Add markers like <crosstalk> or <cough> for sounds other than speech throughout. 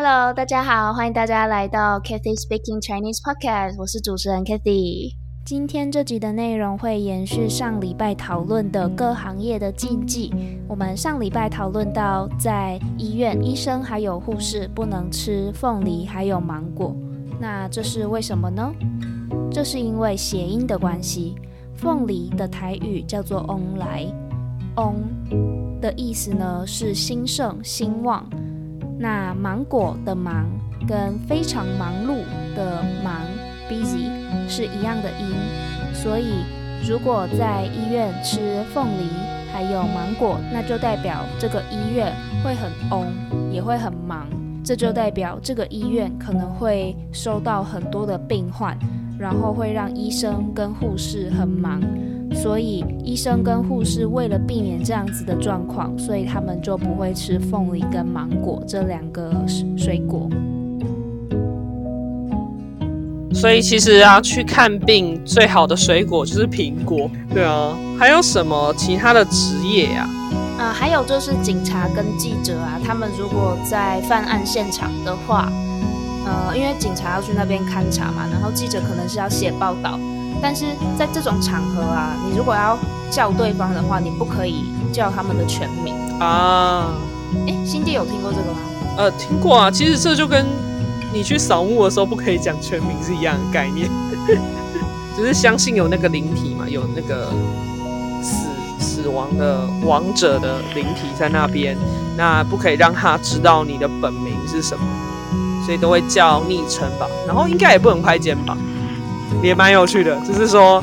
Hello，大家好，欢迎大家来到 Kathy Speaking Chinese Podcast，我是主持人 Kathy。今天这集的内容会延续上礼拜讨论的各行业的禁忌。我们上礼拜讨论到，在医院，医生还有护士不能吃凤梨还有芒果。那这是为什么呢？这是因为谐音的关系。凤梨的台语叫做“翁来”，“翁”的意思呢是兴盛、兴旺。那芒果的“芒”跟非常忙碌的“忙”。busy 是一样的音，所以如果在医院吃凤梨还有芒果，那就代表这个医院会很 on，也会很忙。这就代表这个医院可能会收到很多的病患，然后会让医生跟护士很忙。所以医生跟护士为了避免这样子的状况，所以他们就不会吃凤梨跟芒果这两个水果。所以其实啊，去看病最好的水果就是苹果。对啊，还有什么其他的职业呀？啊，还有就是警察跟记者啊，他们如果在犯案现场的话，呃，因为警察要去那边勘查嘛，然后记者可能是要写报道，但是在这种场合啊，你如果要叫对方的话，你不可以叫他们的全名啊。哎，新弟有听过这个吗？呃，听过啊。其实这就跟。你去扫墓的时候不可以讲全名是一样的概念，<laughs> 只是相信有那个灵体嘛，有那个死死亡的亡者的灵体在那边，那不可以让他知道你的本名是什么，所以都会叫昵称吧。然后应该也不能拍肩膀，也蛮有趣的，就是说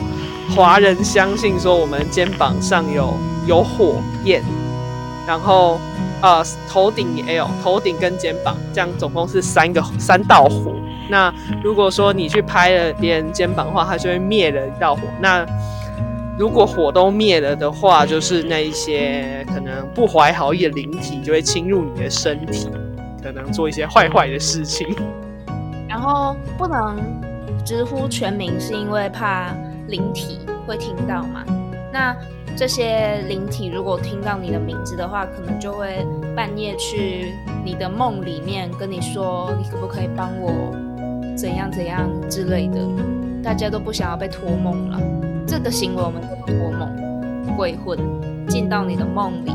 华人相信说我们肩膀上有有火焰，然后。呃，头顶也有，头顶跟肩膀，这样总共是三个 <laughs> 三道火。那如果说你去拍了别人肩膀的话，它就会灭了一道火。那如果火都灭了的话，就是那一些可能不怀好意的灵体就会侵入你的身体，可能做一些坏坏的事情。然后不能直呼全名，是因为怕灵体会听到嘛？那。这些灵体如果听到你的名字的话，可能就会半夜去你的梦里面跟你说：“你可不可以帮我怎样怎样之类的？”大家都不想要被托梦了，这个行为我们叫做托梦，鬼魂进到你的梦里。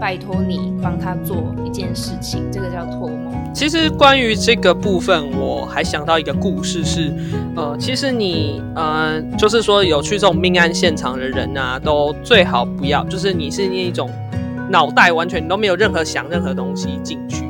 拜托你帮他做一件事情，这个叫托。其实关于这个部分，我还想到一个故事，是呃，其实你呃，就是说有去这种命案现场的人啊，都最好不要，就是你是那一种脑袋完全你都没有任何想任何东西进去，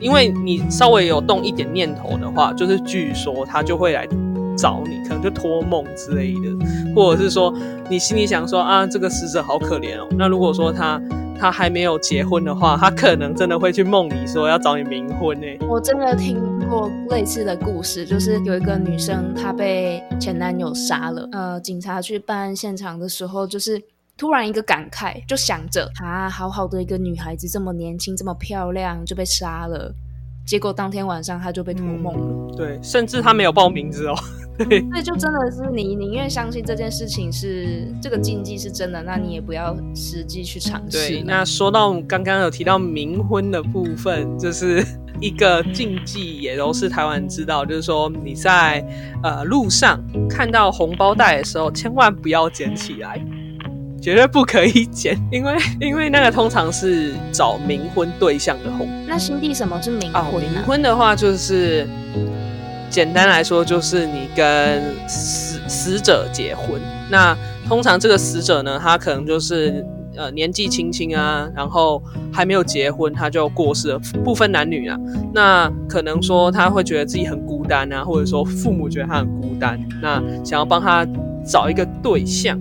因为你稍微有动一点念头的话，就是据说他就会来找你，可能就托梦之类的，或者是说你心里想说啊，这个死者好可怜哦，那如果说他。他还没有结婚的话，他可能真的会去梦里说要找你冥婚呢。我真的听过类似的故事，就是有一个女生她被前男友杀了，呃，警察去办案现场的时候，就是突然一个感慨，就想着啊，好好的一个女孩子，这么年轻，这么漂亮，就被杀了。结果当天晚上他就被托梦了，对，甚至他没有报名字哦，<laughs> 对，那就真的是你宁愿相信这件事情是这个禁忌是真的，那你也不要实际去尝试。对，那说到刚刚有提到冥婚的部分，就是 <laughs> 一个禁忌，也都是台湾知道，就是说你在呃路上看到红包袋的时候，千万不要捡起来。绝对不可以剪，<laughs> 因为因为那个通常是找冥婚对象的红。那新地什么是冥婚冥婚的话，就是简单来说，就是你跟死死者结婚。那通常这个死者呢，他可能就是呃年纪轻轻啊，然后还没有结婚他就过世了，不分男女啊。那可能说他会觉得自己很孤单啊，或者说父母觉得他很孤单，那想要帮他找一个对象。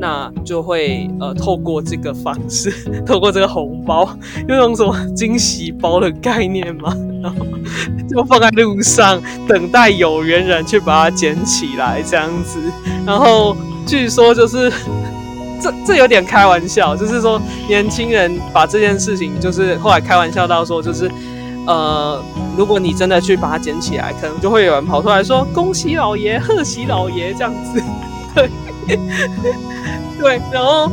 那就会呃透过这个方式，<laughs> 透过这个红包，有种什么惊喜包的概念嘛，然后就放在路上，等待有缘人去把它捡起来，这样子。然后据说就是这这有点开玩笑，就是说年轻人把这件事情，就是后来开玩笑到说，就是呃，如果你真的去把它捡起来，可能就会有人跑出来说恭喜老爷，贺喜老爷这样子，对。<laughs> <laughs> 对，然后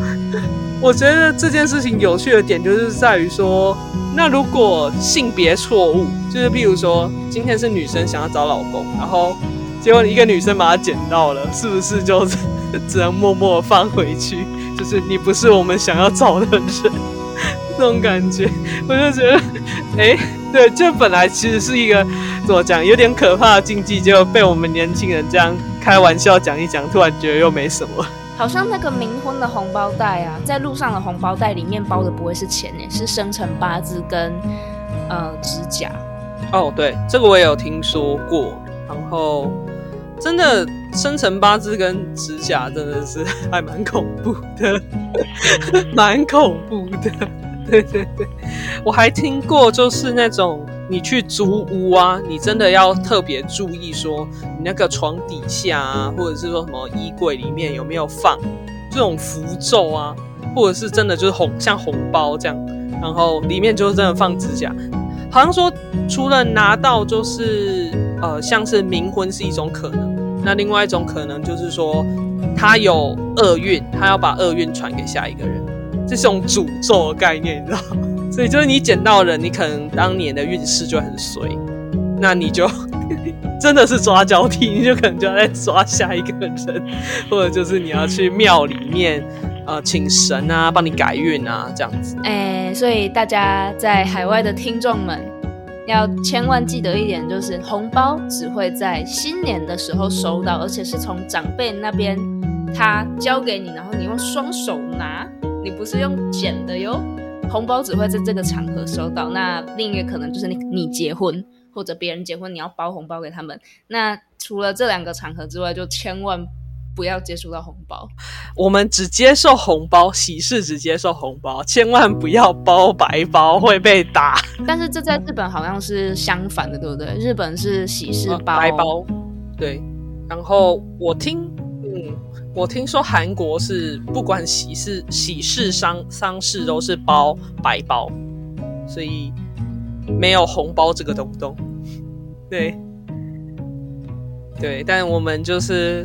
我觉得这件事情有趣的点就是在于说，那如果性别错误，就是譬如说今天是女生想要找老公，然后结果一个女生把它捡到了，是不是就 <laughs> 只能默默放回去？就是你不是我们想要找的人，那种感觉，我就觉得，哎，对，这本来其实是一个怎么讲，有点可怕的禁忌，结果被我们年轻人这样开玩笑讲一讲，突然觉得又没什么。好像那个冥婚的红包袋啊，在路上的红包袋里面包的不会是钱呢，是生辰八字跟呃指甲。哦，对，这个我也有听说过。然后，真的生辰八字跟指甲真的是还蛮恐怖的，<laughs> 蛮恐怖的。对对对，我还听过就是那种。你去租屋啊，你真的要特别注意，说你那个床底下啊，或者是说什么衣柜里面有没有放这种符咒啊，或者是真的就是红像红包这样，然后里面就是真的放指甲。好像说除了拿到就是呃像是冥婚是一种可能，那另外一种可能就是说他有厄运，他要把厄运传给下一个人，这是种诅咒的概念，你知道吗？所以就是你捡到人，你可能当年的运势就很衰，那你就 <laughs> 真的是抓交替，你就可能就要再抓下一个人，或者就是你要去庙里面呃请神啊，帮你改运啊这样子。哎，所以大家在海外的听众们要千万记得一点，就是红包只会在新年的时候收到，而且是从长辈那边他交给你，然后你用双手拿，你不是用捡的哟。红包只会在这个场合收到，那另一个可能就是你你结婚或者别人结婚，你要包红包给他们。那除了这两个场合之外，就千万不要接触到红包。我们只接受红包，喜事只接受红包，千万不要包白包会被打。但是这在日本好像是相反的，对不对？日本是喜事包白包，对。然后我听。我听说韩国是不管喜事、喜事、丧丧事都是包白包，所以没有红包这个东东。对，对，但我们就是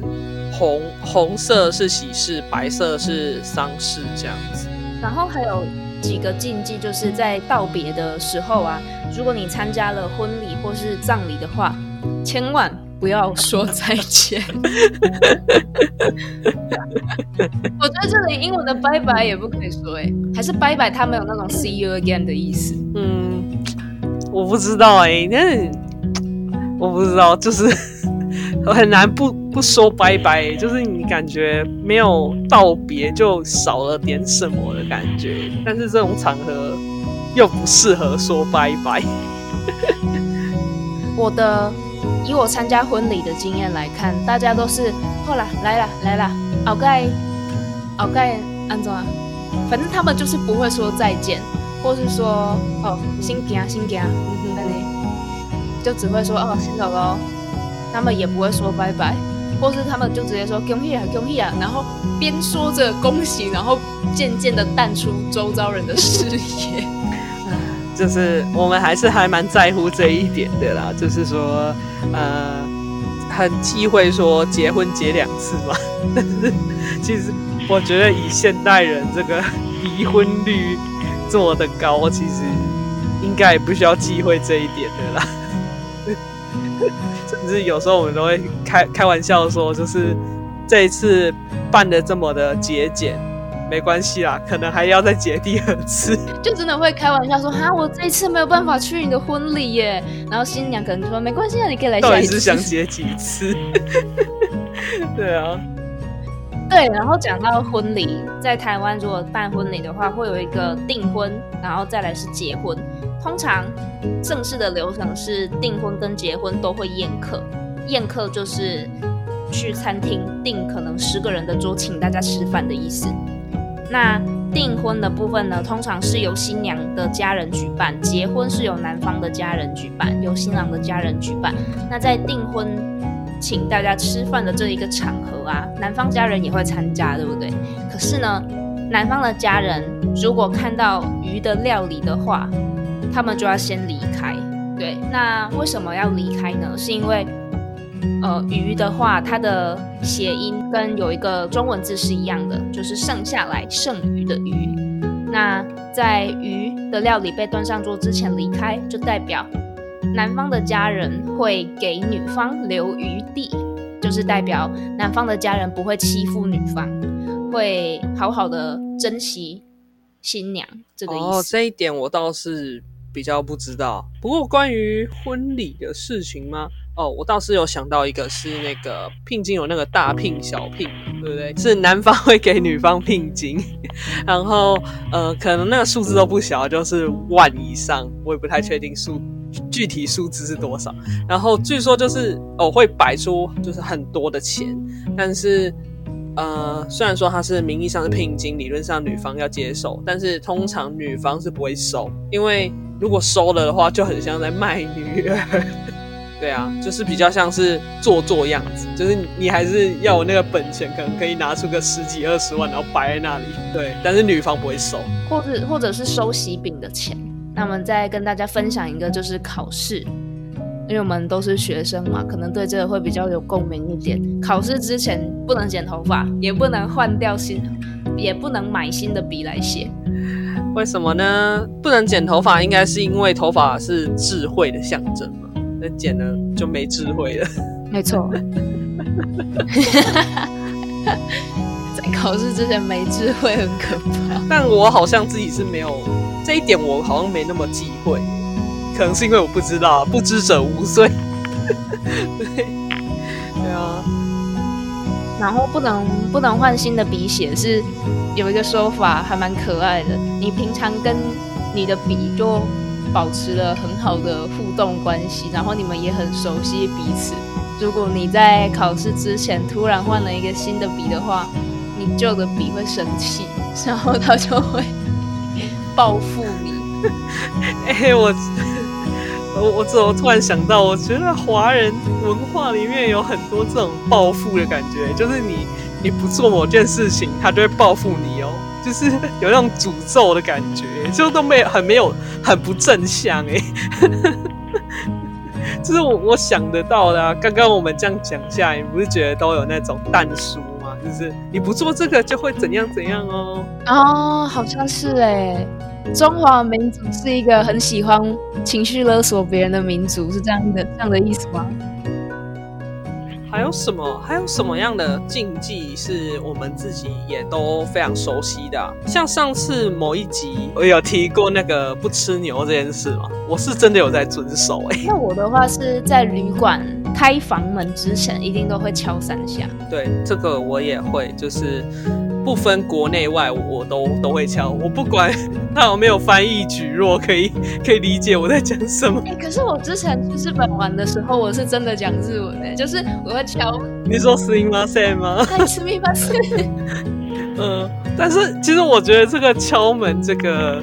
红红色是喜事，白色是丧事这样子。然后还有几个禁忌，就是在道别的时候啊，如果你参加了婚礼或是葬礼的话，千万。不要说再见。<laughs> 我觉得这里英文的拜拜也不可以说，哎，还是拜拜，它没有那种 see you again 的意思。嗯，我不知道哎，那我不知道，就是 <laughs> 很难不不说拜拜，就是你感觉没有道别就少了点什么的感觉，但是这种场合又不适合说拜拜。<laughs> 我的。以我参加婚礼的经验来看，大家都是后来来了来了，鳌盖鳌盖安怎？反正他们就是不会说再见，或是说哦新行新行，那里就只会说哦先走喽。他们也不会说拜拜，或是他们就直接说恭喜啊恭喜啊，然后边说着恭喜，然后渐渐的淡出周遭人的视野。就是我们还是还蛮在乎这一点的啦，就是说，呃，很忌讳说结婚结两次嘛。<laughs> 但是其实我觉得以现代人这个离婚率这么的高，其实应该也不需要忌讳这一点的啦。<laughs> 甚至有时候我们都会开开玩笑说，就是这一次办的这么的节俭。没关系啦，可能还要再结第二次，就真的会开玩笑说哈，我这一次没有办法去你的婚礼耶。然后新娘可能说没关系啊，你可以来下一次。到底是想结几次？<laughs> 对啊，对。然后讲到婚礼，在台湾如果办婚礼的话，会有一个订婚，然后再来是结婚。通常正式的流程是订婚跟结婚都会宴客，宴客就是去餐厅订可能十个人的桌，请大家吃饭的意思。那订婚的部分呢，通常是由新娘的家人举办；结婚是由男方的家人举办，由新郎的家人举办。那在订婚请大家吃饭的这一个场合啊，男方家人也会参加，对不对？可是呢，男方的家人如果看到鱼的料理的话，他们就要先离开。对，那为什么要离开呢？是因为呃，鱼的话，它的谐音跟有一个中文字是一样的，就是剩下来剩余的鱼。那在鱼的料理被端上桌之前离开，就代表男方的家人会给女方留余地，就是代表男方的家人不会欺负女方，会好好的珍惜新娘这个意思。哦，这一点我倒是比较不知道。不过关于婚礼的事情吗？哦，我倒是有想到一个，是那个聘金有那个大聘小聘，对不对？是男方会给女方聘金，然后呃，可能那个数字都不小，就是万以上，我也不太确定数具体数字是多少。然后据说就是哦会摆出就是很多的钱，但是呃虽然说它是名义上的聘金，理论上女方要接受，但是通常女方是不会收，因为如果收了的话，就很像在卖女儿。对啊，就是比较像是做作样子，就是你还是要有那个本钱，可能可以拿出个十几二十万，然后摆在那里。对，但是女方不会收，或者或者是收喜饼的钱。那我们再跟大家分享一个，就是考试，因为我们都是学生嘛，可能对这个会比较有共鸣一点。考试之前不能剪头发，也不能换掉新，也不能买新的笔来写。为什么呢？不能剪头发，应该是因为头发是智慧的象征。那剪了就没智慧了，没错。<laughs> 在考试之前没智慧很可怕，但我好像自己是没有这一点，我好像没那么忌讳，可能是因为我不知道，不知者无罪。<laughs> 对，对啊。然后不能不能换新的笔写，是有一个说法还蛮可爱的。你平常跟你的笔就。保持了很好的互动关系，然后你们也很熟悉彼此。如果你在考试之前突然换了一个新的笔的话，你旧的笔会生气，<laughs> 然后他就会报复你。<laughs> 哎，我我我怎么突然想到？我觉得华人文化里面有很多这种报复的感觉，就是你你不做某件事情，他就会报复你。就是有那种诅咒的感觉，就都没有很没有很不正向哎，<laughs> 就是我我想得到的。刚刚我们这样讲下，你不是觉得都有那种淡书吗？就是你不做这个就会怎样怎样哦。哦，好像是哎，中华民族是一个很喜欢情绪勒索别人的民族，是这样的这样的意思吗？还有什么？还有什么样的禁忌是我们自己也都非常熟悉的？像上次某一集我有提过那个不吃牛这件事嘛，我是真的有在遵守哎。那我的话是在旅馆开房门之前一定都会敲三下。对，这个我也会，就是。不分国内外，我都都会敲。我不管他有没有翻译举弱，可以<laughs> 可以理解我在讲什么。可是我之前去日本玩的时候，我是真的讲日文诶，就是我会敲。你说すみません吗？すみません。<laughs> 嗯，但是其实我觉得这个敲门这个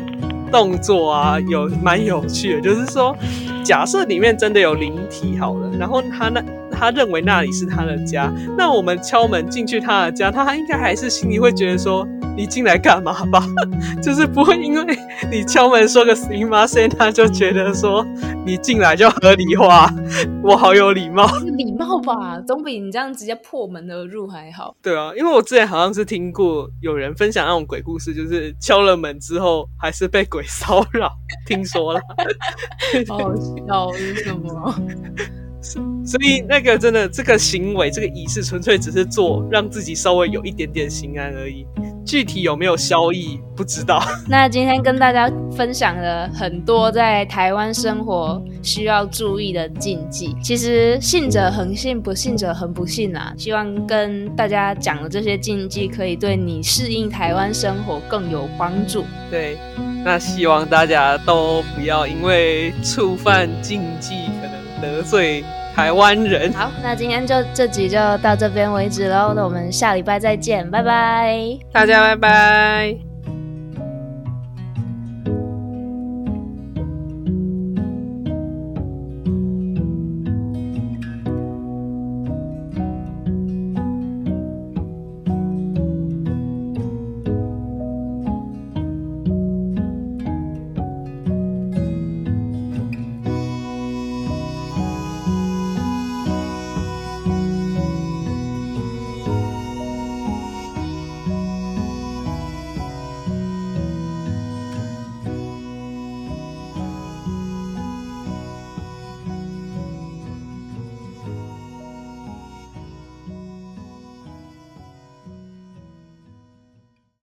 动作啊，有蛮有趣的。就是说， 假设里面真的有灵体好了，然后他那。他认为那里是他的家，那我们敲门进去他的家，他应该还是心里会觉得说。你进来干嘛吧？<laughs> 就是不会因为你敲门说个“行吗”，现在他就觉得说你进来就合理化，<laughs> 我好有礼貌，礼貌吧，总比你这样直接破门而入还好。对啊，因为我之前好像是听过有人分享那种鬼故事，就是敲了门之后还是被鬼骚扰，听说了。<laughs> 好笑是什么？所以那个真的这个行为，这个仪式纯粹只是做让自己稍微有一点点心安而已。具体有没有效益不知道。<laughs> 那今天跟大家分享了很多在台湾生活需要注意的禁忌。其实信者恒信，不信者恒不信啊。希望跟大家讲的这些禁忌，可以对你适应台湾生活更有帮助。对，那希望大家都不要因为触犯禁忌，得罪。台湾人，好，那今天就这集就到这边为止喽。那我们下礼拜再见，拜拜，大家拜拜。